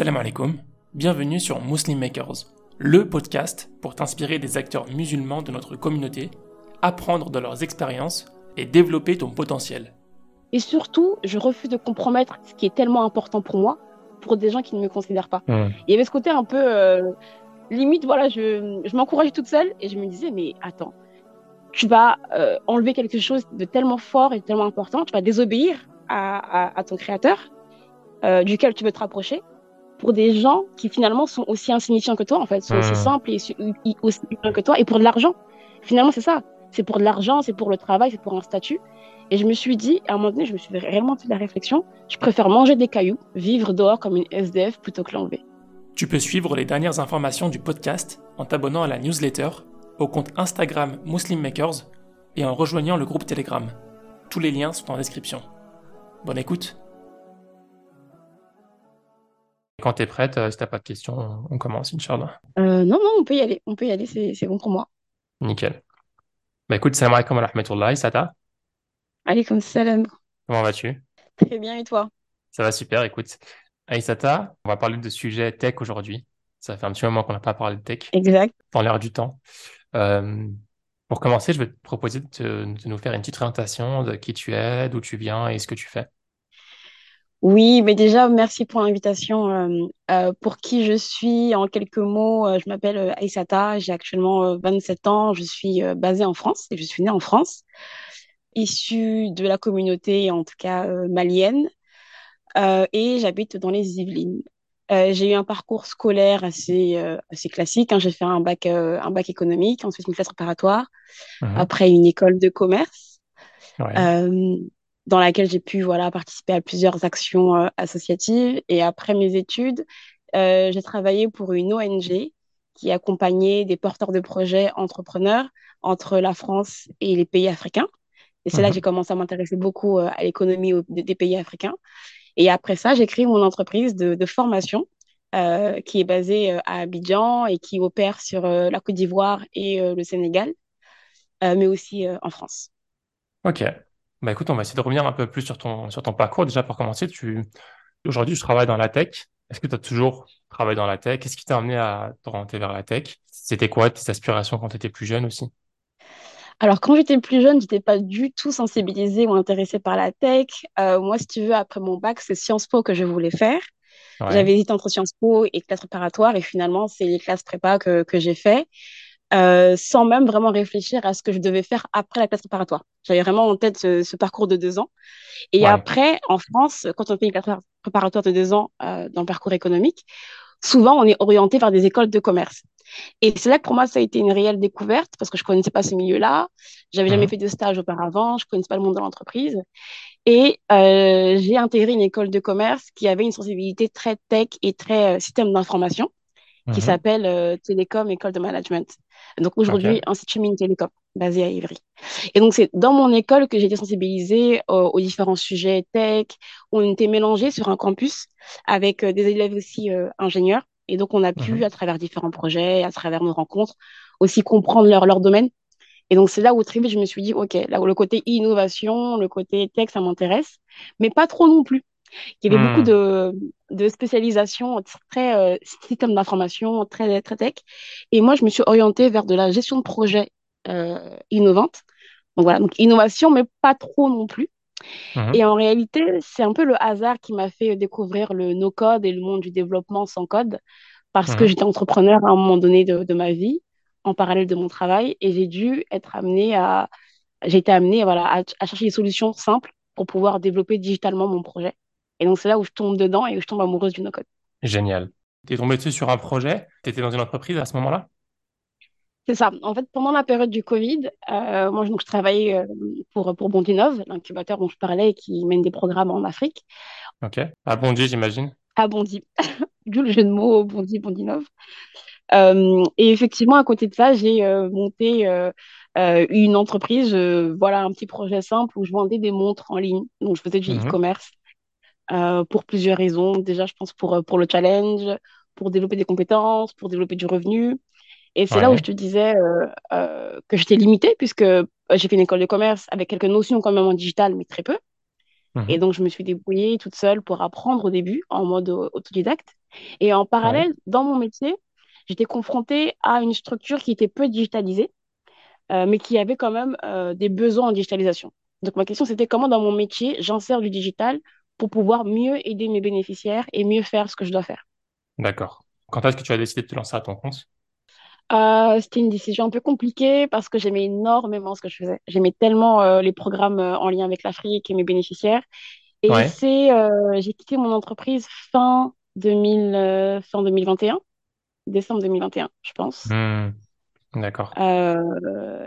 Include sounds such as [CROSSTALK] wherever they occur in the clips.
Salam alaikum, bienvenue sur Muslim Makers, le podcast pour t'inspirer des acteurs musulmans de notre communauté, apprendre de leurs expériences et développer ton potentiel. Et surtout, je refuse de compromettre ce qui est tellement important pour moi pour des gens qui ne me considèrent pas. Il y avait ce côté un peu euh, limite, voilà, je, je m'encourageais toute seule et je me disais, mais attends, tu vas euh, enlever quelque chose de tellement fort et tellement important, tu vas désobéir à, à, ton créateur, euh, duquel tu veux te rapprocher, pour des gens qui finalement sont aussi insignifiants que toi, en fait, sont aussi simples et aussi humains que toi, et pour de l'argent. Finalement, c'est ça. C'est pour de l'argent, c'est pour le travail, c'est pour un statut. Et je me suis dit, à un moment donné, je me suis réellement fait la réflexion, je préfère manger des cailloux, vivre dehors comme une SDF plutôt que l'enlever. Tu peux suivre les dernières informations du podcast en t'abonnant à la newsletter, au compte Instagram Muslim Makers et en rejoignant le groupe Telegram. Tous les liens sont en description. Bonne écoute. Quand tu es prête, euh, si t'as pas de questions, on commence, Inch'Allah. Euh, non, non, on peut y aller. On peut y aller, c'est bon pour moi. Nickel. Bah écoute, salam alaikum wa rahmatullah, Sata. Alaikum salam. Comment vas-tu? Très bien, et toi? Ça va super, écoute. Aïsata, on va parler de sujet tech aujourd'hui. Ça fait un petit moment qu'on n'a pas parlé de tech. Exact. Dans l'air du temps. Euh, pour commencer, je vais te proposer de, nous faire une petite présentation de qui tu es, d'où tu viens et ce que tu fais. Oui, mais déjà, merci pour l'invitation. Euh, euh, pour qui je suis, en quelques mots, je m'appelle Aïsata, j'ai actuellement 27 ans, je suis basée en France et je suis née en France, issue de la communauté, en tout cas malienne, et j'habite dans les Yvelines. Euh, j'ai eu un parcours scolaire assez, euh, assez classique. Hein. J'ai fait un bac, euh, un bac économique, ensuite une classe préparatoire, mhm. après une école de commerce, dans laquelle j'ai pu voilà, participer à plusieurs actions associatives. Et après mes études, j'ai travaillé pour une ONG qui accompagnait des porteurs de projets entrepreneurs entre la France et les pays africains. Et c'est là que mhm. j'ai commencé à m'intéresser beaucoup à l'économie des pays africains. Et après ça, j'ai créé mon entreprise de, formation euh, qui est basée euh, à Abidjan et qui opère sur euh, la Côte d'Ivoire et le Sénégal, mais aussi en France. Ok. Bah écoute, on va essayer de revenir un peu plus sur ton, sur ton parcours. Déjà, pour commencer, tu... aujourd'hui, je travaille dans la tech. Est-ce que tu as toujours travaillé dans la tech? Qu'est-ce qui t'a amené à t'orienter vers la tech? C'était quoi tes aspirations quand tu étais plus jeune aussi? Alors, quand j'étais plus jeune, j'étais pas du tout sensibilisée ou intéressée par la tech. Euh, moi, si tu veux, après mon bac, c'est Sciences Po que je voulais faire. J'avais hésité entre Sciences Po et classe préparatoire, et finalement, c'est les classes prépa que, que j'ai fait, euh, sans même vraiment réfléchir à ce que je devais faire après la classe préparatoire. J'avais vraiment en tête ce, parcours de deux ans. Et après, en France, quand on fait une classe préparatoire de deux ans euh, dans le parcours économique, souvent, on est orienté vers des écoles de commerce. Et c'est là que pour moi, ça a été une réelle découverte parce que je connaissais pas ce milieu-là. J'avais jamais mhm. fait de stage auparavant. Je connaissais pas le monde de l'entreprise. Et euh, j'ai intégré une école de commerce qui avait une sensibilité très tech et très euh, système d'information qui mhm. s'appelle euh, Télécom École de Management. Donc aujourd'hui, Institut Mines Télécom, basé à Ivry. Et donc c'est dans mon école que j'ai été sensibilisée aux, aux, différents sujets tech. On était mélangés sur un campus avec des élèves aussi ingénieurs. Et donc, on a pu, mhm. à travers différents projets, à travers nos rencontres, aussi comprendre leur, leur domaine. Et donc, c'est là où très vite, je me suis dit, OK, là où le côté innovation, le côté tech, ça m'intéresse, mais pas trop non plus. Il y avait beaucoup hmm. de, de spécialisation très euh, système d'information, très, très tech. Et moi, je me suis orientée vers de la gestion de projets euh, innovante. Donc voilà, donc innovation, mais pas trop non plus. Mhm. Et en réalité, c'est un peu le hasard qui m'a fait découvrir le no-code et le monde du développement sans code, parce que mhm. j'étais entrepreneur à un moment donné de, ma vie, en parallèle de mon travail, et j'ai dû être amenée à, j'ai été amenée voilà, à, chercher des solutions simples pour pouvoir développer digitalement mon projet. Et donc, c'est là où je tombe dedans et où je tombe amoureuse du no-code. Génial. Tu es tombée dessus sur un projet? Tu étais dans une entreprise à ce moment-là? C'est ça. En fait, pendant la période du Covid, euh, moi, donc, je travaillais euh, pour, pour Bondinov, l'incubateur dont je parlais, qui mène des programmes en Afrique. Ok. À Bondi, j'imagine. À Bondi. [LAUGHS] D'où le jeu de mots Bondi, Bondinov. Euh, et effectivement, à côté de ça, j'ai monté une entreprise, voilà, un petit projet simple où je vendais des montres en ligne. Donc, je faisais du mhm. e-commerce pour plusieurs raisons. Déjà, je pense pour, pour le challenge, pour développer des compétences, pour développer du revenu. Et c'est là où je te disais euh, euh, que j'étais limitée, puisque euh, j'ai fait une école de commerce avec quelques notions quand même en digital, mais très peu. Et Mhm. donc, je me suis débrouillée toute seule pour apprendre au début, en mode au- autodidacte. Et en Ouais, parallèle, dans mon métier, j'étais confrontée à une structure qui était peu digitalisée, euh, mais qui avait quand même euh, des besoins en digitalisation. Donc, ma question, c'était comment dans mon métier, j'insère du digital pour pouvoir mieux aider mes bénéficiaires et mieux faire ce que je dois faire. d'accord. Quand est-ce que tu as décidé de te lancer à ton compte? Euh, c'était une décision un peu compliquée parce que j'aimais énormément ce que je faisais. J'aimais tellement euh, les programmes euh, en lien avec l'Afrique et mes bénéficiaires. Et Ouais. c'est, j'ai quitté mon entreprise fin 2000, euh, fin 2021, décembre 2021, je pense. Hmm, d'accord.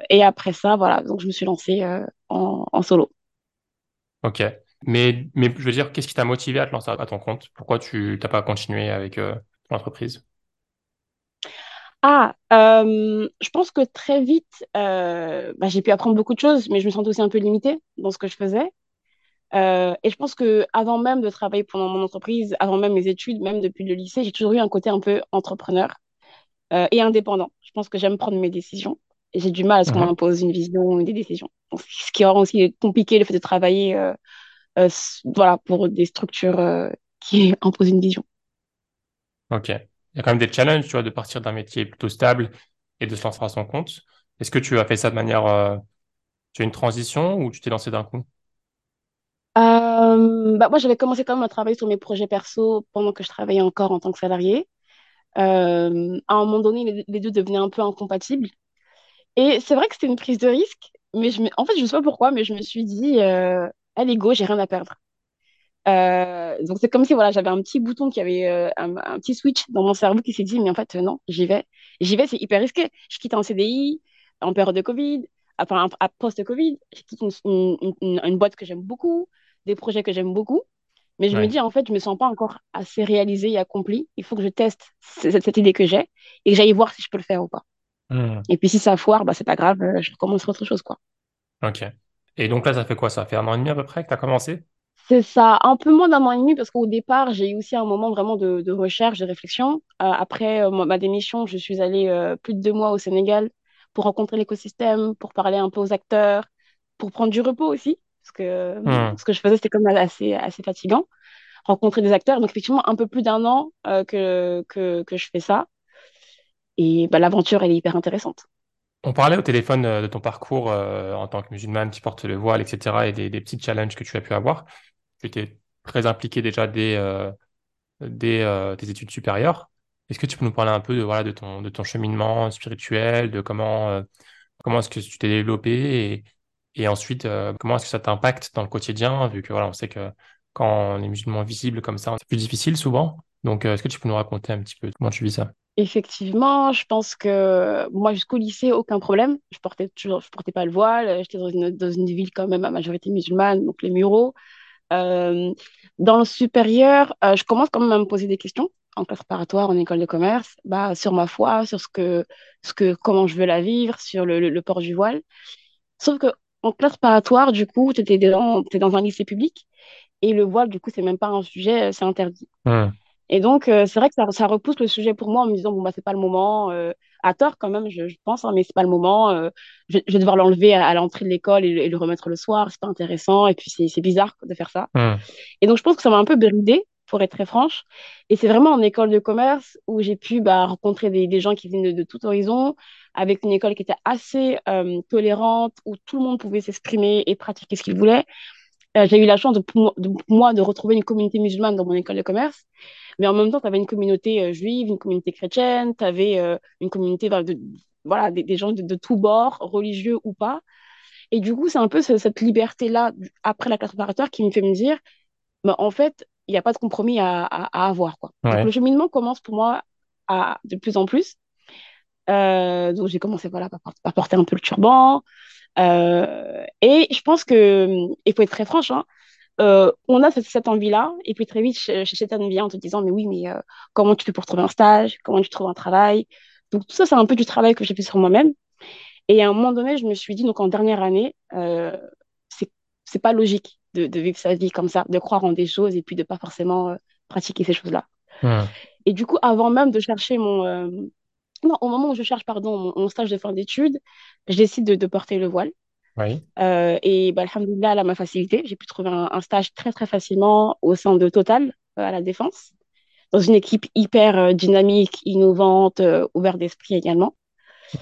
Et après ça, voilà, donc je me suis lancée en, en solo. Ok. Mais, mais je veux dire, qu'est-ce qui t'a motivé à te lancer à ton compte? Pourquoi tu t'as pas continué avec euh, ton entreprise? Ah, euh, je pense que très vite, euh, bah, j'ai pu apprendre beaucoup de choses, mais je me sentais aussi un peu limitée dans ce que je faisais. Euh, et je pense que avant même de travailler pendant mon entreprise, avant même mes études, même depuis le lycée, j'ai toujours eu un côté un peu entrepreneur et indépendant. Je pense que j'aime prendre mes décisions et j'ai du mal à ce qu'on Mhm. m'impose une vision ou des décisions. Donc, ce qui rend aussi compliqué le fait de travailler voilà, pour des structures euh, qui [LAUGHS] imposent une vision. Ok. Il y a quand même des challenges, tu vois, de partir d'un métier plutôt stable et de se lancer à son compte. Est-ce que tu as fait ça de manière, euh, tu as une transition ou tu t'es lancé d'un coup? Euh, bah, moi, j'avais commencé quand même à travailler sur mes projets perso pendant que je travaillais encore en tant que salarié. Euh, à un moment donné, les, les deux devenaient un peu incompatibles. Et c'est vrai que c'était une prise de risque, mais je me... en fait, je ne sais pas pourquoi, mais je me suis dit, euh, allez, go, j'ai rien à perdre. Euh, donc c'est comme si voilà, j'avais un petit bouton qui avait euh, un, un petit switch dans mon cerveau qui s'est dit, mais en fait, euh, non, j'y vais. J'y vais, c'est hyper risqué. Je quitte un CDI en période de Covid, enfin, à post-Covid, je quitte une, une, une, une boîte que j'aime beaucoup, des projets que j'aime beaucoup. Mais je me dis, en fait, je me sens pas encore assez réalisée et accomplie. Il faut que je teste cette, cette idée que j'ai et que j'aille voir si je peux le faire ou pas. Hmm. Et puis si ça foire, bah, c'est pas grave, je recommence autre chose, quoi. Ok. Et donc là, ça fait quoi? Ça fait un an et demi à peu près que tu as commencé? C'est ça, un peu moins d'un an et demi parce qu'au départ, j'ai eu aussi un moment vraiment de, de recherche, de réflexion. Euh, après euh, ma ma démission, je suis allée euh, plus de deux mois au Sénégal pour rencontrer l'écosystème, pour parler un peu aux acteurs, pour prendre du repos aussi, parce que Hmm. ce que je faisais, c'était comme assez, assez fatigant. Rencontrer des acteurs, donc effectivement, un peu plus d'un an que, que, que je fais ça. Et bah, l'aventure, elle est hyper intéressante. On parlait au téléphone euh, de ton parcours euh, en tant que musulmane qui porte le voile, etc. et des, petits challenges que tu as pu avoir. Tu étais très impliqué déjà dès, euh, tes études supérieures. Est-ce que tu peux nous parler un peu de, voilà, de ton, de ton cheminement spirituel, de comment, comment est-ce que tu t'es développé et, et ensuite comment est-ce que ça t'impacte dans le quotidien, vu que voilà, on sait que quand on est musulman visible comme ça, c'est plus difficile souvent. Donc, est-ce que tu peux nous raconter un petit peu comment tu vis ça? Effectivement, je pense que moi, jusqu'au lycée, aucun problème. Je portais toujours, je portais pas le voile. J'étais dans une, dans une ville quand même à majorité musulmane, donc les mureaux. Euh, dans le supérieur, euh, je commence quand même à me poser des questions en classe préparatoire, en école de commerce, bah, sur ma foi, sur ce que, ce que, comment je veux la vivre, sur le, port du voile. Sauf que en classe préparatoire, du coup, tu étais dans, t'es dans un lycée public et le voile, du coup, c'est même pas un sujet, c'est interdit. Et donc, euh, c'est vrai que ça, ça repousse le sujet pour moi en me disant, bon, bah, c'est pas le moment, euh, à tort quand même, je, je pense, hein, mais c'est pas le moment, euh, je, je vais devoir l'enlever à, à l'entrée de l'école et, le et le remettre le soir, c'est pas intéressant, et puis c'est bizarre de faire ça. Hmm. Et donc, je pense que ça m'a un peu bridée, pour être très franche. Et c'est vraiment en école de commerce où j'ai pu bah, rencontrer des, des gens qui viennent de, de tout horizon, avec une école qui était assez tolérante, où tout le monde pouvait s'exprimer et pratiquer ce qu'il voulait. Euh, j'ai eu la chance de, moi de retrouver une communauté musulmane dans mon école de commerce. Mais en même temps, tu avais une communauté euh, juive, une communauté chrétienne, tu avais euh, une communauté voilà, de, voilà, des, des gens de, tous bords, religieux ou pas. Et du coup, c'est un peu ce- cette liberté-là, après la classe préparatoire, qui me fait me dire, bah, en fait, il n'y a pas de compromis à, à, à avoir, quoi. Donc, le cheminement commence pour moi à, de plus en plus. Euh, donc, j'ai commencé voilà, par porter un peu le turban. Euh, et je pense que, il faut être très franche, hein, euh, on a cette, cette envie-là, et puis très vite, chez Chétane vient en te disant, mais oui, mais euh, comment tu fais pour trouver un stage? Comment tu trouves un travail? Donc, tout ça, c'est un peu du travail que j'ai fait sur moi-même. Et à un moment donné, je me suis dit, donc en dernière année, euh, c'est, pas logique de, de vivre sa vie comme ça, de croire en des choses et puis de pas forcément pratiquer ces choses-là. Et du coup, avant même de chercher mon... euh, Non, au moment où je cherche, pardon, mon, mon stage de fin d'études, je décide de, de porter le voile. Oui. et bah, alhamdoulilah, elle m'a facilité. J'ai pu trouver un, stage très, très facilement au sein de Total, à la Défense, dans une équipe hyper dynamique, innovante, ouverte d'esprit également.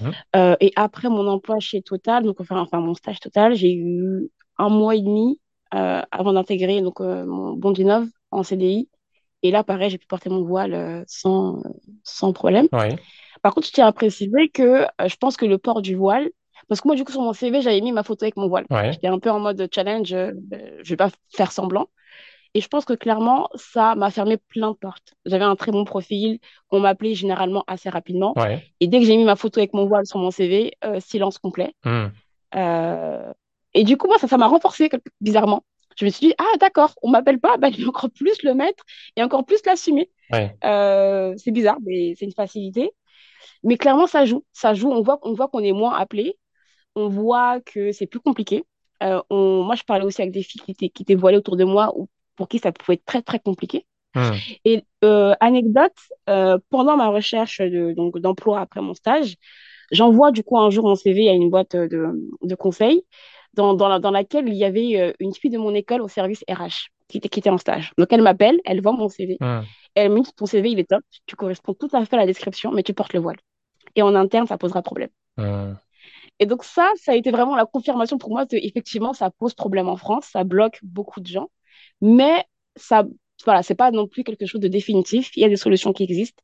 Mhm. et après mon emploi chez Total, donc enfin, enfin mon stage Total, j'ai eu un mois et demi avant d'intégrer donc mon Bondinov en CDI. Et là, pareil, j'ai pu porter mon voile sans, sans problème. Oui. Par contre, je tiens à préciser que je pense que le port du voile, parce que moi, du coup, sur mon CV, j'avais mis ma photo avec mon voile. J'étais un peu en mode challenge, je ne vais pas faire semblant. Et je pense que clairement, ça m'a fermé plein de portes. J'avais un très bon profil, on m'appelait généralement assez rapidement. Et dès que j'ai mis ma photo avec mon voile sur mon CV, silence complet. Hmm. et du coup, moi, ça, ça m'a renforcé bizarrement je me suis dit, ah d'accord, on m'appelle pas, bah, je vais encore plus le mettre et encore plus l'assumer. Euh, c'est bizarre, mais c'est une facilité. Mais clairement, ça joue. Ça joue. On voit, on voit qu'on est moins appelé. On voit que c'est plus compliqué. Euh, on... Moi, je parlais aussi avec des filles qui étaient, qui étaient voilées autour de moi ou pour qui ça pouvait être très, très compliqué. Hmm. Et euh, anecdote, pendant ma recherche de, donc, d'emploi après mon stage, j'envoie du coup un jour mon CV à une boîte de, de conseil dans, dans, dans, laquelle il y avait euh, une fille de mon école au service RH qui était, qui était en stage. Donc, elle m'appelle, elle voit mon CV. Elle me dit Ton CV, il est top, tu corresponds tout à fait à la description, mais tu portes le voile. Et en interne, ça posera problème. Et donc, ça, ça a été vraiment la confirmation pour moi que, effectivement, ça pose problème en France, ça bloque beaucoup de gens. Mais ça, voilà, c'est pas non plus quelque chose de définitif. Il y a des solutions qui existent.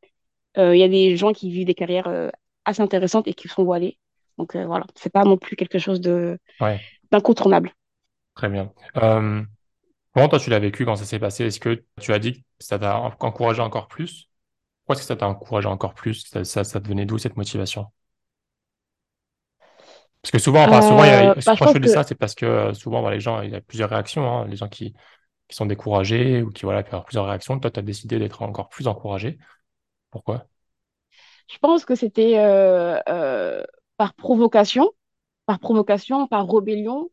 Euh, il y a des gens qui vivent des carrières euh, assez intéressantes et qui sont voilés. Donc voilà, c'est pas non plus quelque chose de, d'incontournable. Très bien. Euh, comment toi tu l'as vécu quand ça s'est passé? Est-ce que tu as dit que ça t'a encouragé encore plus? Pourquoi est-ce que ça t'a encouragé encore plus? Ça, ça, ça, te venait d'où cette motivation? Parce que souvent, enfin, souvent, il y a, euh, bah, je, dis ça, c'est parce que euh, souvent, les gens, il y a plusieurs réactions. Hein, les gens qui, qui sont découragés ou qui voilà, peuvent avoir plusieurs réactions. Toi, tu as décidé d'être encore plus encouragé. Pourquoi? Je pense que c'était par provocation par provocation, par rébellion.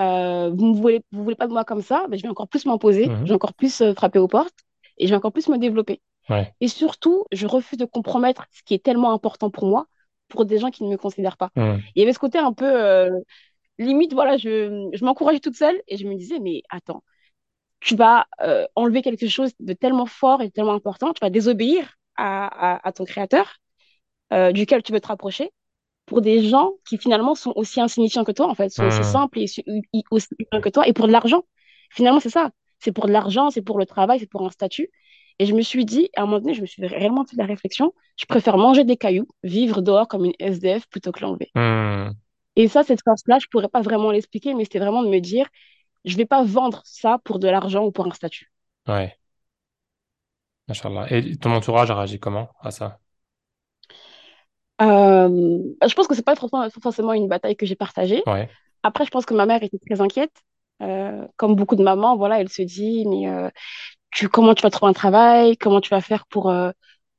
Euh, vous ne voulez, vous voulez pas de moi comme ça, mais je vais encore plus m'imposer, mhm. je vais encore plus euh, frapper aux portes et je vais encore plus me développer. Et surtout, je refuse de compromettre ce qui est tellement important pour moi pour des gens qui ne me considèrent pas. Mhm. Il y avait ce côté un peu euh, limite, voilà, je, je m'encourageais toute seule et je me disais, mais attends, tu vas enlever quelque chose de tellement fort et tellement important, tu vas désobéir à, à, à ton créateur duquel tu veux te rapprocher pour des gens qui finalement sont aussi insignifiants que toi, en fait, sont aussi hmm. simples et aussi humains que toi, et pour de l'argent. Finalement, c'est ça. C'est pour de l'argent, c'est pour le travail, c'est pour un statut. Et je me suis dit, à un moment donné, je me suis réellement fait la réflexion, je préfère manger des cailloux, vivre dehors comme une SDF plutôt que l'enlever. Hmm. Et ça, cette force-là, je pourrais pas vraiment l'expliquer, mais c'était vraiment de me dire, je vais pas vendre ça pour de l'argent ou pour un statut. Ouais. Inch'Allah. Et ton entourage a réagi comment à ça? Je pense que c'est pas forcément une bataille que j'ai partagée. Après, je pense que ma mère était très inquiète. Euh, comme beaucoup de mamans, voilà, elle se dit, mais euh, tu, comment tu vas trouver un travail? Comment tu vas faire pour,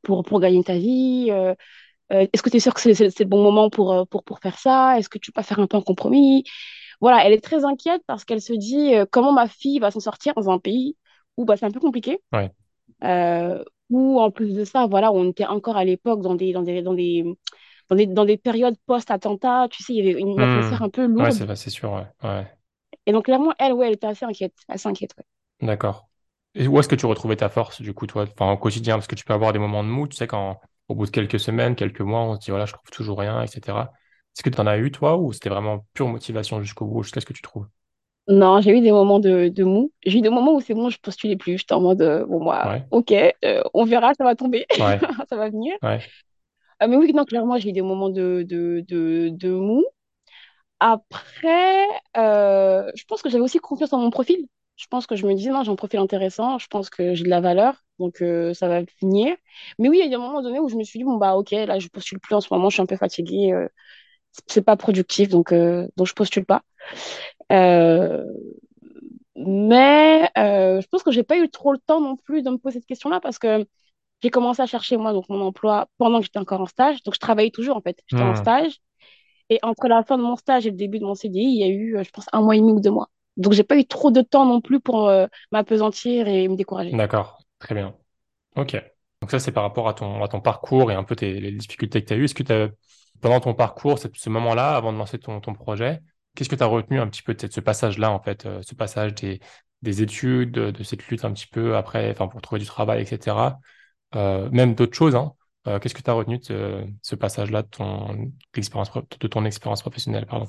pour, pour gagner ta vie? Est-ce que tu es sûr que c'est le bon moment pour, pour, pour faire ça? Est-ce que tu peux pas faire un peu un compromis? Voilà, elle est très inquiète parce qu'elle se dit, comment ma fille va s'en sortir dans un pays où bah, c'est un peu compliqué. Ouais ou en plus de ça, voilà, on était encore à l'époque dans des, dans des, dans des, dans des, dans des périodes post-attentat, tu sais, il y avait une hmm. atmosphère un peu lourde. Ouais, c'est sûr, ouais. Et donc, clairement, elle, ouais, elle était assez inquiète, assez inquiète, D'accord. Et où est-ce que tu retrouvais ta force, du coup, toi, enfin, au quotidien? Parce que tu peux avoir des moments de mou, tu sais, quand, au bout de quelques semaines, quelques mois, on se dit, voilà, je trouve toujours rien, etc. Est-ce que tu en as eu, toi, ou c'était vraiment pure motivation jusqu'au bout, jusqu'à ce que tu trouves? Non, j'ai eu des moments de, de mou. J'ai eu des moments où c'est bon, je postulais plus. J'étais en mode, euh, bon, moi, ok, euh, on verra, ça va tomber, [LAUGHS] ça va venir. Ouais. Euh, mais oui, non, clairement, j'ai eu des moments de, de, de, de mou. Après, je pense que j'avais aussi confiance en mon profil. Je pense que je me disais, non, j'ai un profil intéressant, je pense que j'ai de la valeur, donc ça va venir. Mais oui, il y a eu un moment donné où je me suis dit, bon, bah, ok, là, je postule plus en ce moment, je suis un peu fatiguée, c'est pas productif, donc, donc je postule pas. Euh, mais euh, je pense que j'ai pas eu trop le temps non plus de me poser cette question-là parce que j'ai commencé à chercher moi donc mon emploi pendant que j'étais encore en stage. Donc je travaillais toujours en fait. J'étais en stage. Et entre la fin de mon stage et le début de mon CDI, il y a eu, euh, je pense, un mois et demi ou deux mois. Donc j'ai pas eu trop de temps non plus pour m'apesantir et me décourager. D'accord, très bien. Ok. Donc ça, c'est par rapport à ton, à ton parcours et un peu tes, les difficultés que tu as eues. Est-ce que tu as, pendant ton parcours, ce moment-là, avant de lancer ton, ton projet, qu'est-ce que tu as retenu un petit peu de ce passage-là, en fait, euh, ce passage des, des études, de, cette lutte un petit peu après, enfin, pour trouver du travail, etc. Euh, même d'autres choses, hein. Euh, qu'est-ce que tu as retenu de ce, passage-là de ton expérience, professionnelle, pardon?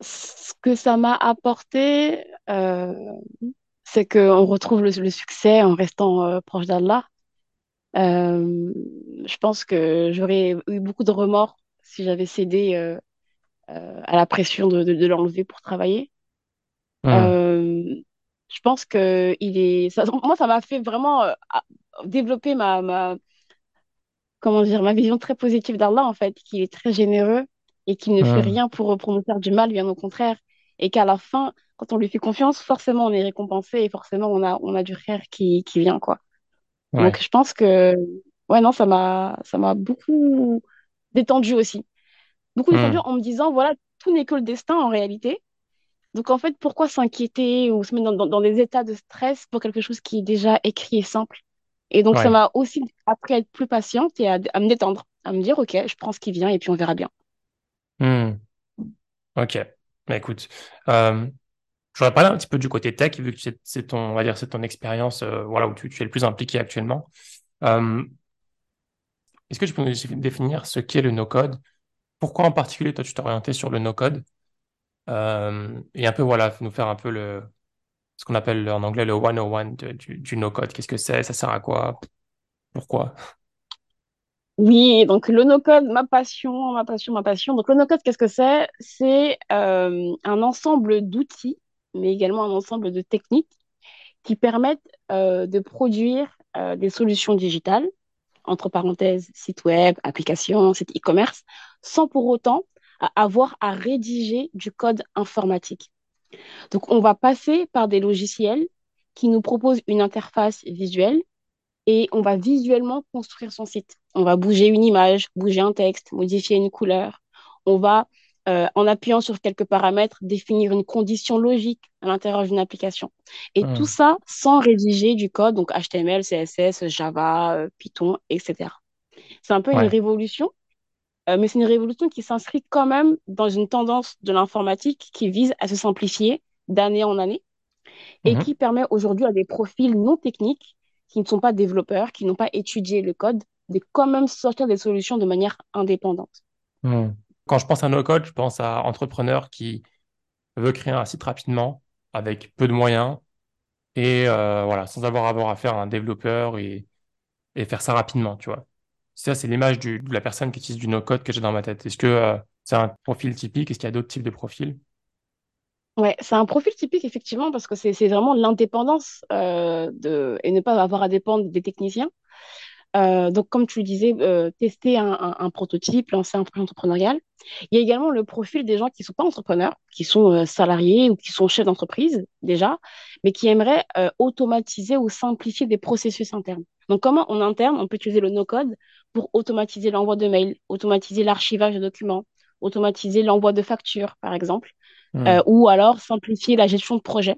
Ce que ça m'a apporté, c'est qu'on retrouve le, succès en restant proche d'Allah. Je pense que j'aurais eu beaucoup de remords si j'avais cédé euh, à la pression de, de, l'enlever pour travailler. Euh, je pense que il est. Ça, moi, ça m'a fait vraiment euh, développer ma, ma, comment dire, ma vision très positive d'Allah, en fait, qu'il est très généreux et qu'il ne fait rien pour, pour nous faire du mal, bien au contraire. Et qu'à la fin, quand on lui fait confiance, forcément, on est récompensé et forcément, on a, on a du frère qui, qui vient, quoi. Donc, je pense que, ouais, non, ça m'a, ça m'a beaucoup détendu aussi beaucoup détendu Hmm. en me disant, voilà, tout n'est que le destin en réalité. Donc en fait, pourquoi s'inquiéter ou se mettre dans, dans- dans des états de stress pour quelque chose qui est déjà écrit et simple? Et donc ça m'a aussi appris à être plus patiente et à, à me détendre, à me dire, OK, je prends ce qui vient et puis on verra bien. Hmm. Ok. Bah, écoute, euh, je voudrais parler un petit peu du côté tech, vu que c'est ton, on va dire, c'est ton expérience, euh, voilà, où tu, es le plus impliqué actuellement. Euh, est-ce que tu peux nous définir ce qu'est le no-code? Pourquoi en particulier, toi, tu t'es orienté sur le no-code? Euh, et un peu, voilà, nous faire un peu le, ce qu'on appelle en anglais le 101 de- du, no-code. Qu'est-ce que c'est? Ça sert à quoi? Pourquoi? Oui, donc le no-code, ma passion, ma passion, ma passion. Donc le no-code, qu'est-ce que c'est? C'est un ensemble d'outils, mais également un ensemble de techniques qui permettent euh, de produire euh, des solutions digitales entre parenthèses, site web, application, site e-commerce, sans pour autant avoir à rédiger du code informatique. Donc, on va passer par des logiciels qui nous proposent une interface visuelle et on va visuellement construire son site. On va bouger une image, bouger un texte, modifier une couleur. On va, euh, en appuyant sur quelques paramètres, définir une condition logique à l'intérieur d'une application. Et tout Hmm. ça sans rédiger du code, donc HTML, CSS, Java, euh, Python, etc. C'est un peu une révolution, euh, mais c'est une révolution qui s'inscrit quand même dans une tendance de l'informatique qui vise à se simplifier d'année en année et Mhm. qui permet aujourd'hui à des profils non techniques, qui ne sont pas développeurs, qui n'ont pas étudié le code, de quand même sortir des solutions de manière indépendante. Hmm. Quand je pense à no-code, je pense à entrepreneur qui veut créer un site rapidement, avec peu de moyens, et euh, voilà, sans avoir à avoir à faire un développeur et, faire ça rapidement, tu vois. Ça, c'est l'image de la personne qui utilise du no-code que j'ai dans ma tête. Est-ce que euh, c'est un profil typique? Est-ce qu'il y a d'autres types de profils? Ouais, c'est un profil typique effectivement parce que c'est vraiment l'indépendance euh, et ne pas avoir à dépendre des techniciens. Euh, donc, comme tu le disais, euh, tester un, un- un prototype, lancer un projet entrepreneurial. Il y a également le profil des gens qui ne sont pas entrepreneurs, qui sont euh, salariés ou qui sont chefs d'entreprise déjà, mais qui aimeraient automatiser ou simplifier des processus internes. Donc, comment en interne, on peut utiliser le no-code pour automatiser l'envoi de mails, automatiser l'archivage de documents, automatiser l'envoi de factures, par exemple, Hmm. ou alors simplifier la gestion de projet.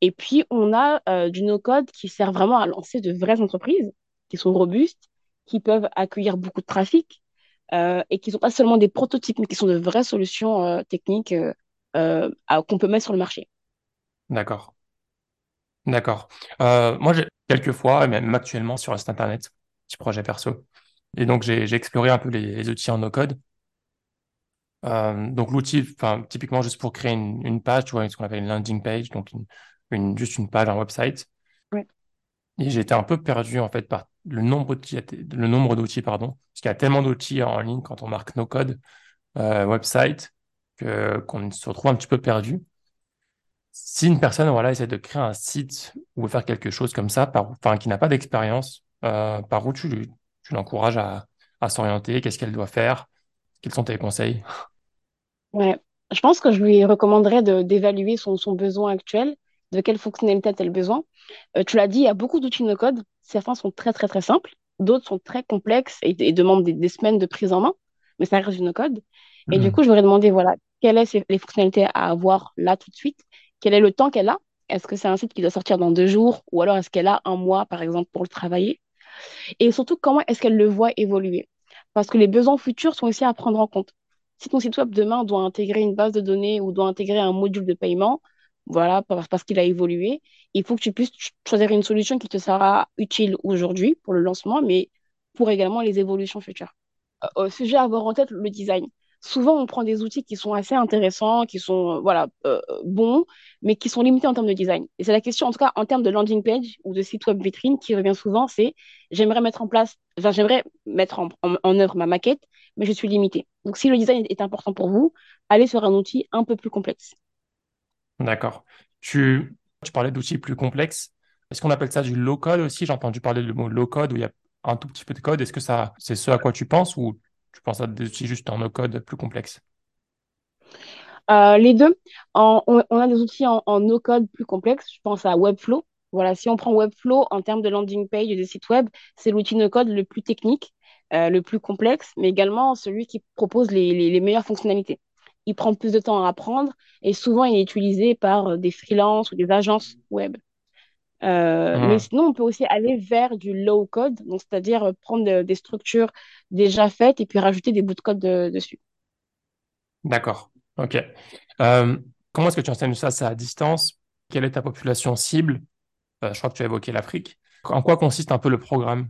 Et puis, on a du no-code qui sert vraiment à lancer de vraies entreprises qui sont robustes, qui peuvent accueillir beaucoup de trafic euh, et qui ne sont pas seulement des prototypes, mais qui sont de vraies solutions euh, techniques euh, qu'on peut mettre sur le marché. D'accord. D'accord. Moi, j'ai quelques fois, et même actuellement sur un site internet, petit projet perso. Et donc, j'ai exploré un peu les, les outils en no-code. Donc, l'outil, typiquement, juste pour créer une, une page, tu vois, ce qu'on appelle une landing page, donc une, une- juste une page, un website. Ouais. Et j'étais un peu perdu, en fait, par le nombre d'outils, le nombre d'outils, pardon. Parce qu'il y a tellement d'outils en ligne quand on marque no-code, euh, website, que, qu'on se retrouve un petit peu perdu. Si une personne, voilà, essaie de créer un site ou faire quelque chose comme ça, par, enfin, qui n'a pas d'expérience, euh, par où tu, tu l'encourages à, à s'orienter, qu'est-ce qu'elle doit faire, quels sont tes conseils? Ouais. Je pense que je lui recommanderais de- d'évaluer son, son besoin actuel, de quelle fonctionnalité a-t-elle besoin. Euh, tu l'as dit, il y a beaucoup d'outils no-code. Certains sont très, très, très simples. D'autres sont très complexes et, et demandent des, des semaines de prise en main, mais ça reste du no-code. Et du coup, Hmm. je voudrais demander, voilà, quelles sont les fonctionnalités à avoir là tout de suite? Quel est le temps qu'elle a? Est-ce que c'est un site qui doit sortir dans deux jours? Ou alors est-ce qu'elle a un mois, par exemple, pour le travailler? Et surtout, comment est-ce qu'elle le voit évoluer? parce que les besoins futurs sont aussi à prendre en compte. Si ton site web demain doit intégrer une base de données ou doit intégrer un module de paiement, voilà, parce qu'il a évolué, il faut que tu puisses choisir une solution qui te sera utile aujourd'hui pour le lancement, mais pour également les évolutions futures. Au sujet à avoir en tête le design souvent on prend des outils qui sont assez intéressants, qui sont euh, voilà euh, bons, mais qui sont limités en termes de design. Et c'est la question, en tout cas en termes de landing page ou de site web vitrine, qui revient souvent, c'est j'aimerais mettre en place, enfin, j'aimerais mettre en, en, œuvre ma maquette, mais je suis limité. Donc si le design est important pour vous, allez sur un outil un peu plus complexe. D'accord. Tu, parlais d'outils plus complexes. Est-ce qu'on appelle ça du low code aussi? J'ai entendu parler du mot low code où il y a un tout petit peu de code. Est-ce que ça, c'est ce à quoi tu penses ou tu penses à des outils juste en no-code plus complexes? Euh, Les deux. on, a des outils en, no-code plus complexes. Je pense à Webflow. Voilà, si on prend Webflow en termes de landing page et de site web, c'est l'outil no-code le plus technique, euh, le plus complexe, mais également celui qui propose les, meilleures fonctionnalités. Il prend plus de temps à apprendre et souvent il est utilisé par des freelances ou des agences web. Euh, mais sinon, on peut aussi aller vers du low code, donc c'est-à-dire prendre des structures déjà faites et puis rajouter des bouts de code dessus. D'accord. Ok. Euh, comment est-ce que tu enseignes ça? C'est à distance? Quelle est ta population cible? Euh, Je crois que tu as évoqué l'Afrique. En quoi consiste un peu le programme?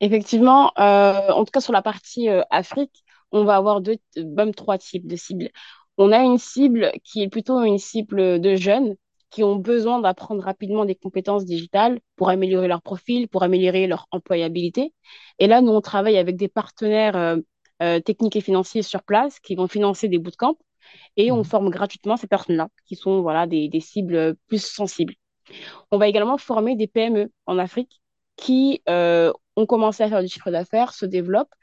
Effectivement, en tout cas sur la partie Afrique, on va avoir deux, même trois types de cibles. On a une cible qui est plutôt une cible de jeunes qui ont besoin d'apprendre rapidement des compétences digitales pour améliorer leur profil, pour améliorer leur employabilité. Et là, nous, on travaille avec des partenaires euh, euh, techniques et financiers sur place qui vont financer des bootcamps et on mmh. forme gratuitement ces personnes-là qui sont voilà, des, des, cibles plus sensibles. On va également former des PME en Afrique qui euh, ont commencé à faire du chiffre d'affaires, se développent,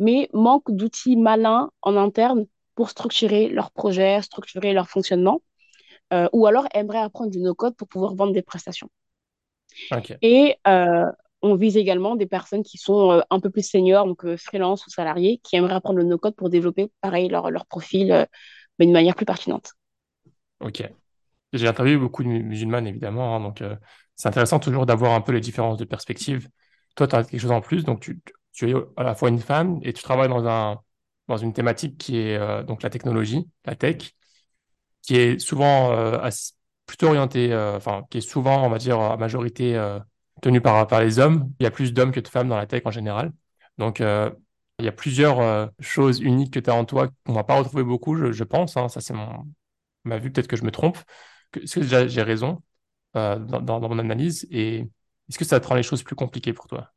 mais manquent d'outils malins en interne pour structurer leur projet, structurer leur fonctionnement. Euh, ou alors aimerait apprendre du no-code pour pouvoir vendre des prestations. Et euh, on vise également des personnes qui sont euh, un peu plus seniors, donc freelance ou salariés, qui aimeraient apprendre le no-code pour développer, pareil, leur, leur profil mais d'une manière plus pertinente. Ok. J'ai interviewé beaucoup de musulmanes, évidemment, hein, donc c'est intéressant toujours d'avoir un peu les différences de perspective. Toi, tu as quelque chose en plus, donc tu, tu, es à la fois une femme et tu travailles dans, un, dans une thématique qui est donc la technologie, la tech qui est souvent euh, plutôt orienté, euh, enfin, qui est souvent, on va dire, à majorité euh, tenu par, par les hommes. Il y a plus d'hommes que de femmes dans la tech en général. Donc, il y a plusieurs choses uniques que tu as en toi qu'on ne va pas retrouver beaucoup, je, pense. Hein. ça, c'est mon, ma vue. Peut-être que je me trompe. Est-ce que j'ai raison dans, dans, mon analyse? Et est-ce que ça te rend les choses plus compliquées pour toi?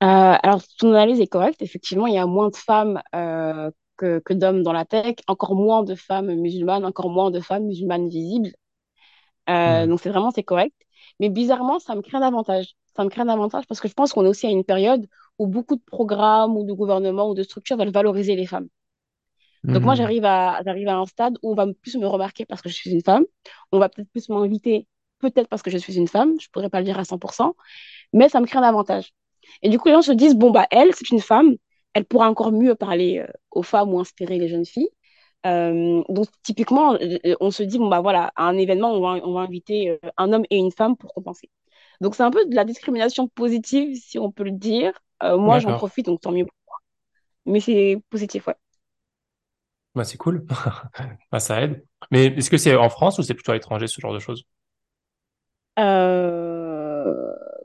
Alors, ton analyse est correcte. Effectivement, il y a moins de femmes que, d'hommes dans la tech, encore moins de femmes musulmanes, encore moins de femmes musulmanes visibles. Euh, hmm. Donc c'est vraiment, c'est correct. Mais bizarrement, ça me crée un avantage. Ça me crée un avantage parce que je pense qu'on est aussi à une période où beaucoup de programmes ou de gouvernements ou de structures veulent valoriser les femmes. Donc moi, hmm. j'arrive à, j'arrive à un stade où on va plus me remarquer parce que je suis une femme. On va peut-être plus m'inviter, peut-être parce que je suis une femme. Je pourrais pas le dire à 100%, mais ça me crée un avantage. Et du coup, les gens se disent, bon, bah, elle, c'est une femme, elle pourra encore mieux parler euh, aux femmes ou inspirer les jeunes filles. Euh, donc, typiquement, euh, on se dit, bon, bah voilà, à un événement, on va, on va inviter un homme et une femme pour compenser. Donc, c'est un peu de la discrimination positive, si on peut le dire. moi, j'en profite, donc tant mieux pour moi. Mais c'est positif, ouais. Bah, c'est cool. [LAUGHS] bah, ça aide. Mais est-ce que c'est en France ou c'est plutôt à l'étranger, ce genre de choses?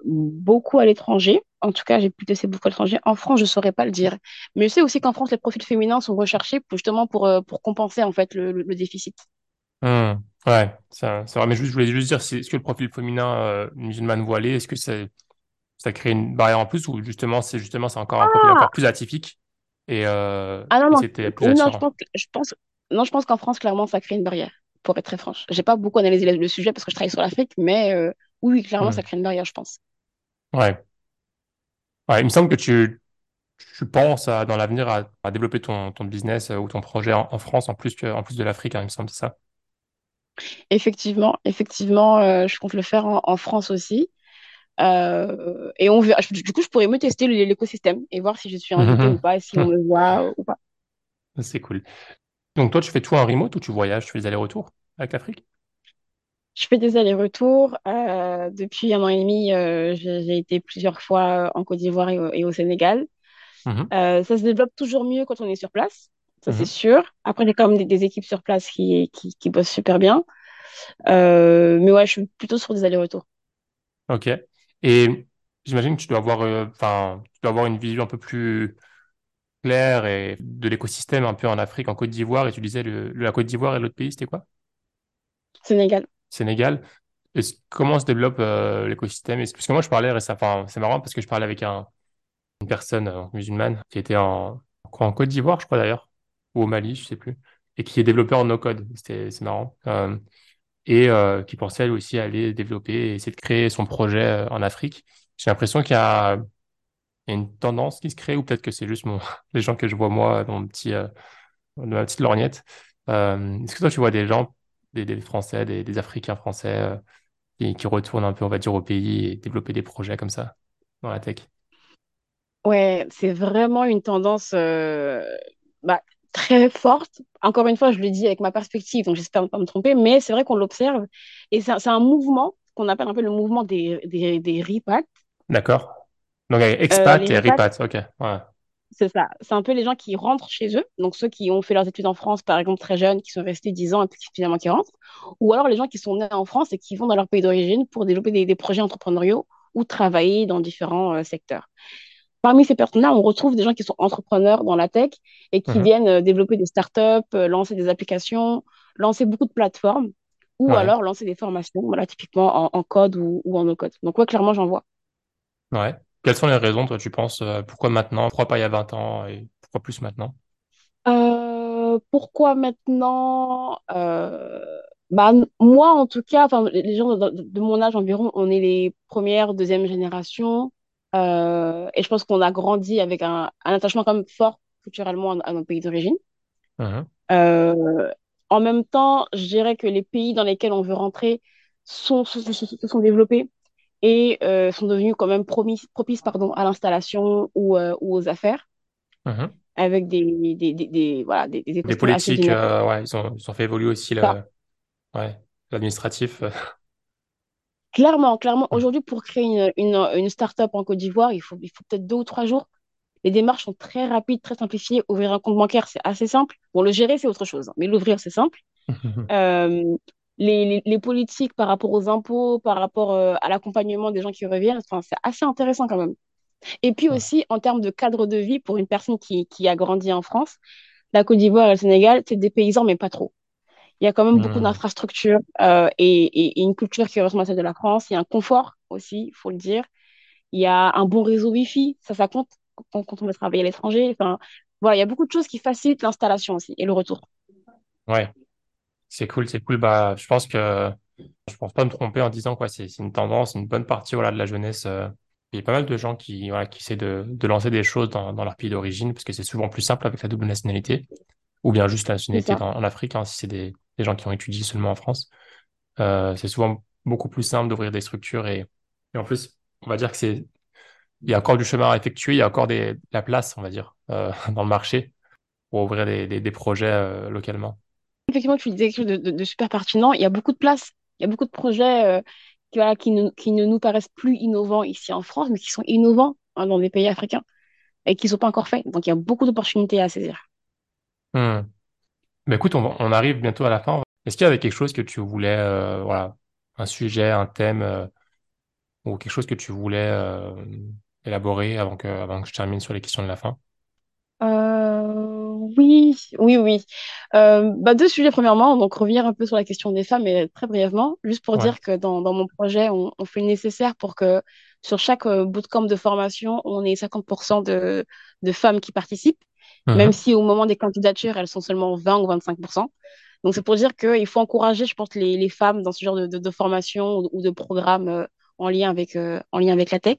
Beaucoup à l'étranger. En tout cas, j'ai pu tester beaucoup à l'étranger. En France, je ne saurais pas le dire. Mais je sais aussi qu'en France, les profils féminins sont recherchés pour, justement pour, euh, pour compenser en fait le, déficit. Hmm. Ouais, c'est vrai. Mais je, voulais juste dire, est-ce que le profil féminin euh, musulman voilé, est-ce que ça crée une barrière en plus ou justement, c'est justement c'est encore un profil ah! encore plus atypique et, euh, ah non, non. c'était plus non, je pense, je pense, non, je pense qu'en France, clairement, ça crée une barrière, pour être très franche. J'ai pas beaucoup analysé le, sujet parce que je travaille sur l'Afrique, mais euh, oui, clairement, hmm. ça crée une barrière, je pense. Ouais, il me semble que tu, tu penses dans l'avenir à, développer ton, ton business euh, ou ton projet en, France en plus, que, en plus de l'Afrique, hein, il me semble, c'est ça? Effectivement, effectivement, euh, je compte le faire en, France aussi. Euh, et on verra. Du coup, je pourrais me tester l'écosystème et voir si je suis [LAUGHS] invitée ou pas, si on me voit ou pas. C'est cool. Donc, toi, tu fais tout en remote ou tu voyages, tu fais des allers-retours avec l'Afrique? Je fais des allers-retours. Euh, depuis un an et demi, euh, j'ai été plusieurs fois en Côte d'Ivoire et, au Sénégal. Mhm. Euh, ça se développe toujours mieux quand on est sur place, ça c'est Mhm. sûr. Après, il y a quand même des, des équipes sur place qui, qui, qui bossent super bien. Euh, mais ouais, je suis plutôt sur des allers-retours. Ok. Et j'imagine que tu dois avoir, euh, enfin, tu dois avoir une vision un peu plus claire et de l'écosystème un peu en Afrique, en Côte d'Ivoire. Et tu disais le, la Côte d'Ivoire et l'autre pays, c'était quoi? Sénégal. Sénégal. Comment se développe euh, l'écosystème? Parce que moi, je parlais récemment, c'est marrant parce que je parlais avec un, une personne euh, musulmane qui était en, Côte d'Ivoire, je crois d'ailleurs, ou au Mali, je sais plus, et qui est développeur en no-code. C'est marrant. Euh, et qui pensait elle aussi aller développer et essayer de créer son projet en Afrique. J'ai l'impression qu'il y a, une tendance qui se crée, ou peut-être que c'est juste [LAUGHS] les gens que je vois moi dans ma petite lorgnette. Est-ce que toi, tu vois des gens, des, des Français, des, des Africains français euh, qui, qui retournent un peu, on va dire, au pays et développer des projets comme ça dans la tech? Ouais, c'est vraiment une tendance euh, bah, très forte. Encore une fois, je le dis avec ma perspective, donc j'espère ne pas me tromper, mais c'est vrai qu'on l'observe. Et c'est un mouvement qu'on appelle un peu le mouvement des, des, des repats. D'accord. Donc, Euh, expat les et repat, ok. Ouais. C'est ça. C'est un peu les gens qui rentrent chez eux, donc ceux qui ont fait leurs études en France, par exemple, très jeunes, qui sont restés 10 ans et puis finalement qui rentrent. Ou alors les gens qui sont nés en France et qui vont dans leur pays d'origine pour développer des, des projets entrepreneuriaux ou travailler dans différents euh, secteurs. Parmi ces personnes-là, on retrouve des gens qui sont entrepreneurs dans la tech et qui Mhm. viennent euh, développer des startups, euh, lancer des applications, lancer beaucoup de plateformes ou Ouais. alors lancer des formations, voilà, typiquement en, en code ou, ou en no-code. Donc, ouais, clairement, j'en vois. Ouais. Quelles sont les raisons, toi, tu penses, euh, pourquoi maintenant, pourquoi pas il y a 20 ans et pourquoi plus maintenant? Euh, pourquoi maintenant euh, bah, Moi, en tout cas, les gens de, mon âge environ, on est les premières, deuxième génération. Et je pense qu'on a grandi avec un, un attachement quand même fort culturellement à, nos pays d'origine. Euh, en même temps, je dirais que les pays dans lesquels on veut rentrer sont, se, se sont développés et euh, sont devenus quand même promis, propices pardon, à l'installation ou, euh, ou aux affaires, Mhm. avec des, des, des, des- voilà, des, politiques, euh, ouais, ils ont, ils ont fait évoluer aussi ouais, l'administratif. euh. [LAUGHS] clairement, clairement, aujourd'hui, pour créer une, une, une start-up en Côte d'Ivoire, il faut, il faut peut-être deux ou trois jours. Les démarches sont très rapides, très simplifiées. Ouvrir un compte bancaire, c'est assez simple. Bon, le gérer, c'est autre chose, hein, mais l'ouvrir, c'est simple. [LAUGHS] Euh, les, les, les politiques par rapport aux impôts, par rapport euh, à l'accompagnement des gens qui reviennent, enfin, c'est assez intéressant quand même. Et puis aussi, en termes de cadre de vie, pour une personne qui, qui a grandi en France, la Côte d'Ivoire et le Sénégal, c'est des paysans, mais pas trop. Il y a quand même beaucoup Hmm. d'infrastructures euh, et, et, et une culture qui ressemble à celle de la France. Il y a un confort aussi, il faut le dire. Il y a un bon réseau Wi-Fi, ça, ça compte quand, quand on veut travailler à l'étranger. Enfin, voilà, il y a beaucoup de choses qui facilitent l'installation aussi et le retour. Ouais, c'est cool, c'est cool. Bah, je pense que je pense pas me tromper en disant quoi, c'est une tendance, une bonne partie voilà, de la jeunesse. euh, il y a pas mal de gens qui, voilà, qui essaient de, de lancer des choses dans, dans leur pays d'origine parce que c'est souvent plus simple avec la double nationalité ou bien juste la nationalité dans- en Afrique, hein, si c'est des, des gens qui ont étudié seulement en France. Euh, c'est souvent beaucoup plus simple d'ouvrir des structures et, et en plus, on va dire que c'est, il y a encore du chemin à effectuer, il y a encore des, de la place, on va dire, euh, [LAUGHS] dans le marché pour ouvrir des, des, des projets euh, localement. Effectivement, tu disais quelque chose de, de- de super pertinent. Il y a beaucoup de place, il y a beaucoup de projets euh, qui, voilà, qui, ne, qui ne nous paraissent plus innovants ici en France, mais qui sont innovants hein, dans des pays africains et qui ne sont pas encore faits. Donc, il y a beaucoup d'opportunités à saisir. Hmm. Ben écoute, on, on arrive bientôt à la fin. Est-ce qu'il y avait quelque chose que tu voulais, euh, voilà, un sujet, un thème euh, ou quelque chose que tu voulais euh, élaborer avant que, avant que je termine sur les questions de la fin? Oui, oui, oui. Euh, bah, deux sujets, premièrement. Donc, revenir un peu sur la question des femmes, mais très brièvement, juste pour Ouais. dire que dans, dans mon projet, on, on fait le nécessaire pour que sur chaque euh, bootcamp de formation, on ait 50% de, de femmes qui participent, même Mhm. si au moment des candidatures, elles sont seulement 20 ou 25%. Donc, c'est pour dire qu'il faut encourager, je pense, les, les femmes dans ce genre de, de, de formation ou, ou de programme euh, en lien avec, euh, en lien avec la tech.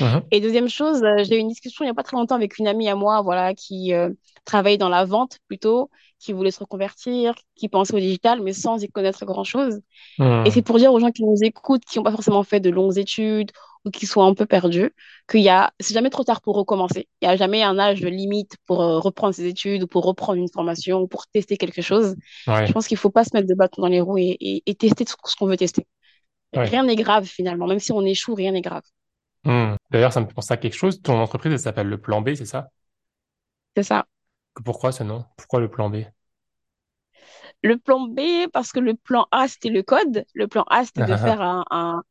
Mhm. Et deuxième chose, euh, j'ai eu une discussion il n'y a pas très longtemps avec une amie à moi, voilà, qui euh, travaille dans la vente plutôt, qui voulait se reconvertir, qui pensait au digital, mais sans y connaître grand-chose. Et c'est pour dire aux gens qui nous écoutent, qui n'ont pas forcément fait de longues études ou qui sont un peu perdus, qu'il y a, c'est jamais trop tard pour recommencer. Il n'y a jamais un âge limite pour euh, reprendre ses études ou pour reprendre une formation ou pour tester quelque chose. Je pense qu'il ne faut pas se mettre de bâton dans les roues et, et, et tester tout ce qu'on veut tester. Ouais. Rien n'est grave finalement, même si on échoue, rien n'est grave. Mhm. D'ailleurs, ça me fait penser à quelque chose. Ton entreprise, elle s'appelle Le Plan B, c'est ça? c'est ça. Pourquoi ce nom? Pourquoi le plan B? Le plan B, parce que le plan A, c'était le code. Le plan A, c'était de faire un, un,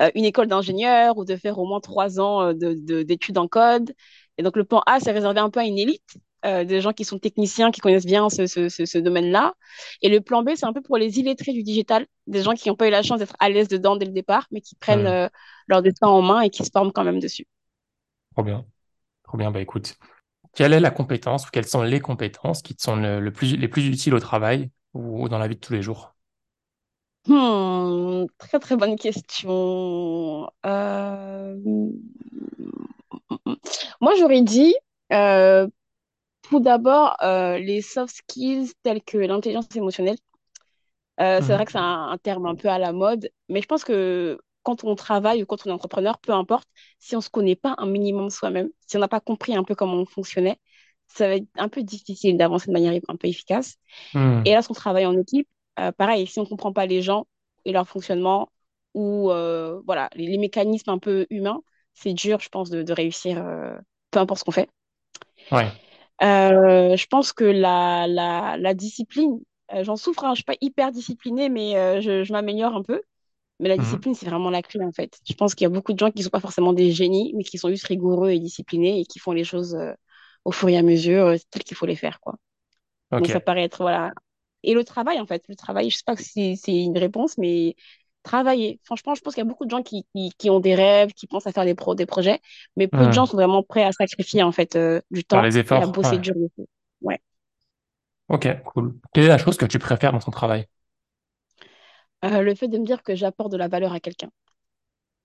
euh, une école d'ingénieur ou de faire au moins trois ans euh, d'études de, en code. Et donc, le plan A, c'est réservé un peu à une élite. Euh, des gens qui sont techniciens, qui connaissent bien ce, ce, ce, domaine-là. Et le plan B, c'est un peu pour les illettrés du digital, des gens qui n'ont pas eu la chance d'être à l'aise dedans dès le départ, mais qui prennent hmm. leur destin en main et qui se forment quand même dessus. Trop bien. Trop bien. Bah écoute, quelle est la compétence ou quelles sont les compétences qui te sont le, plus, les plus utiles au travail ou dans la vie de tous les jours? Hmm, Très très bonne question. Euh, moi j'aurais dit euh, tout d'abord euh, les soft skills tels que l'intelligence émotionnelle. C'est vrai que c'est un, terme un peu à la mode, mais je pense que quand on travaille ou quand on est entrepreneur, peu importe, si on ne se connaît pas un minimum soi-même, si on n'a pas compris un peu comment on fonctionnait, ça va être un peu difficile d'avancer de manière un peu efficace. Hmm. Et là, si on travaille en équipe, euh, pareil, si on ne comprend pas les gens et leur fonctionnement ou euh, voilà, les, mécanismes un peu humains, c'est dur, je pense, de, réussir, euh, peu importe ce qu'on fait. Je pense que la, la, la discipline, j'en souffre, hein, je suis pas hyper disciplinée, mais je, je m'améliore un peu. Mais la mhm. discipline, c'est vraiment la clé, en fait. Je pense qu'il y a beaucoup de gens qui ne sont pas forcément des génies, mais qui sont juste rigoureux et disciplinés et qui font les choses au fur et à mesure, euh, tel qu'il faut les faire, quoi. Donc, ça paraît être, voilà. Et le travail, en fait, le travail, je sais pas si c'est une réponse, mais travailler. Franchement, je pense qu'il y a beaucoup de gens qui, qui, ont des rêves, qui pensent à faire des, pro des projets, mais peu de gens sont vraiment prêts à sacrifier, en fait, euh, du temps les efforts, et à bosser dur. Ouais. Ok, cool. Quelle est la chose que tu préfères dans ton travail? Euh, Le fait de me dire que j'apporte de la valeur à quelqu'un.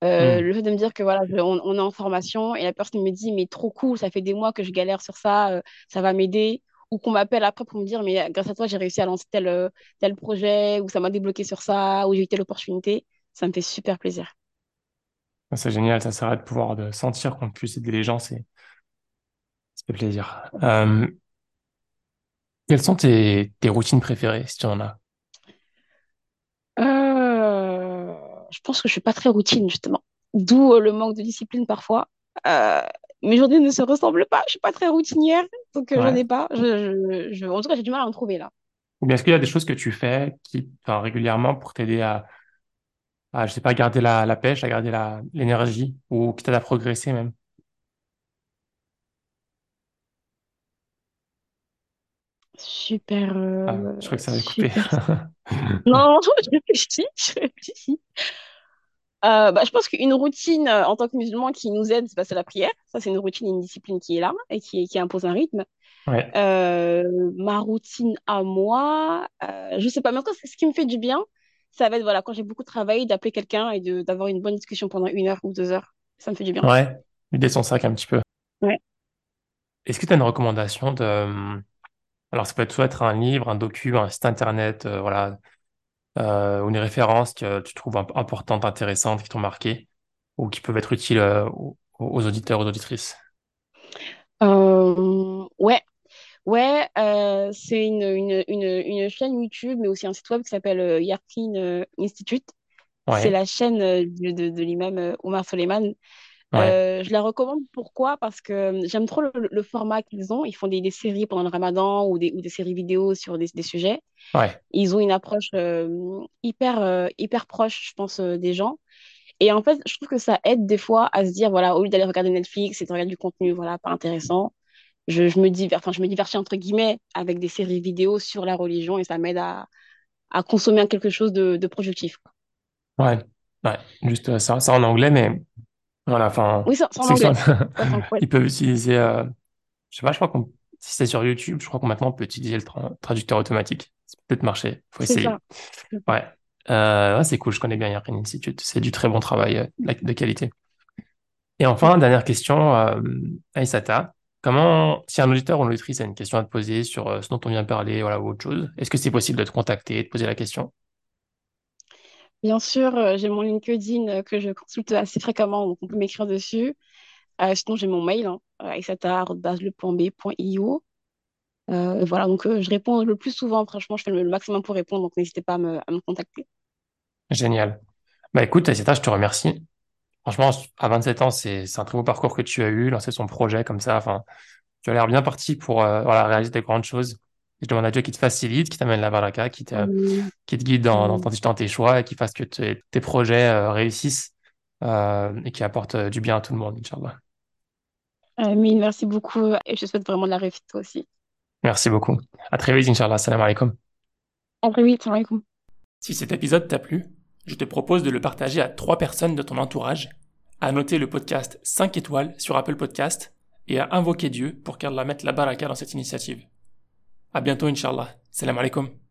Euh, hmm. Le fait de me dire que voilà, on, est en formation et la personne me dit mais trop cool, ça fait des mois que je galère sur ça, ça va m'aider. Ou qu'on m'appelle après pour me dire mais grâce à toi j'ai réussi à lancer tel, euh, tel projet, ou ça m'a débloqué sur ça, ou j'ai eu telle opportunité, ça me fait super plaisir. C'est génial, ça sert de pouvoir de sentir qu'on puisse aider les gens, c'est ça fait plaisir. quelles sont tes, tes routines préférées si tu en as? Je pense que je suis pas très routine, justement. D'où euh, le manque de discipline parfois. Euh, mes journées ne se ressemblent pas. Je suis pas très routinière, donc euh, je n'en ai pas. Je, je, en tout cas, j'ai du mal à en trouver là. Ou bien est-ce qu'il y a des choses que tu fais qui, enfin, régulièrement pour t'aider à, à, je sais pas, garder la, la pêche, à garder la, l'énergie ou qui t'aident à progresser même? Super. Ah, je crois que ça avait coupé. [LAUGHS] non, [LAUGHS] je réfléchis, je réfléchis. Euh, bah, je pense qu'une routine euh, en tant que musulman qui nous aide, bah, c'est la prière. Ça, c'est une routine, une discipline qui est là et qui, qui impose un rythme. Euh, ma routine à moi, je sais pas, mais ce qui me fait du bien, ça va être voilà, quand j'ai beaucoup travaillé, d'appeler quelqu'un et d'avoir une bonne discussion pendant une heure ou deux heures. Ça me fait du bien. Ouais, vider son sac un petit peu. Ouais. Est-ce que tu as une recommandation de. Alors, ça peut être soit être un livre, un docu, un site internet, voilà, euh, ou une référence que tu trouves importante, intéressante, qui t'ont marqué, ou qui peuvent être utiles euh, aux, auditeurs, aux auditrices? Euh, Ouais, ouais, c'est une, une, une, une, chaîne YouTube, mais aussi un site web qui s'appelle Yarkin Institute. C'est la chaîne de, de, de l'imam Omar Soleiman. Je la recommande pourquoi? Parce que j'aime trop le, format qu'ils ont. Ils font des, des, séries pendant le ramadan ou des, ou des séries vidéo sur des, des sujets. Ils ont une approche euh, hyper, euh, hyper proche, je pense, euh, des gens. Et en fait, je trouve que ça aide des fois à se dire, voilà, au lieu d'aller regarder Netflix et de regarder du contenu, voilà, pas intéressant, je, je me divers, enfin, je me divertis entre guillemets avec des séries vidéo sur la religion et ça m'aide à, à consommer quelque chose de, de productif. Ouais, ouais, juste ça, ça en anglais, mais voilà, enfin. Oui, ça, en anglais. Ils peuvent utiliser, je sais pas, je crois qu'on, si c'est sur YouTube, je crois qu'on maintenant on peut utiliser le traducteur automatique peut-être marcher. Faut essayer. Ouais. Euh, c'est cool. Je connais bien Yarkin Institute. C'est du très bon travail euh, de qualité. Et enfin, dernière question, euh, Aïsata. Comment, si un auditeur ou une auditrice a une question à te poser sur euh, ce dont on vient de parler, voilà, ou autre chose, est-ce que c'est possible de te contacter, de poser la question? Bien sûr, j'ai mon LinkedIn que je consulte assez fréquemment, donc on peut m'écrire dessus. sinon, j'ai mon mail, hein. Euh, voilà, donc euh, je réponds le plus souvent, franchement, je fais le, maximum pour répondre, donc n'hésitez pas à me, contacter. Génial. Bah écoute, Aïssata, je te remercie. Franchement, à 27 ans, c'est un très beau parcours que tu as eu, lancer son projet comme ça. Enfin, tu as l'air bien parti pour euh, voilà, réaliser des grandes choses. Je demande à Dieu qui te facilite, qui t'amène la baraka, qui te, qui te guide dans, dans, tes choix et qui fasse que tes projets euh, réussissent euh, et qui apportent du bien à tout le monde, Inch'Allah. Amin, merci beaucoup et je souhaite vraiment de la réussite toi aussi. Merci beaucoup. À très vite, Inch'Allah. Salam alaikum. À très vite, salam alaikum. Si cet épisode t'a plu, je te propose de le partager à trois personnes de ton entourage, à noter le podcast 5 étoiles sur Apple Podcast et à invoquer Dieu pour qu'Allah mette la baraka dans cette initiative. À bientôt, Inch'Allah. Salam alaikum.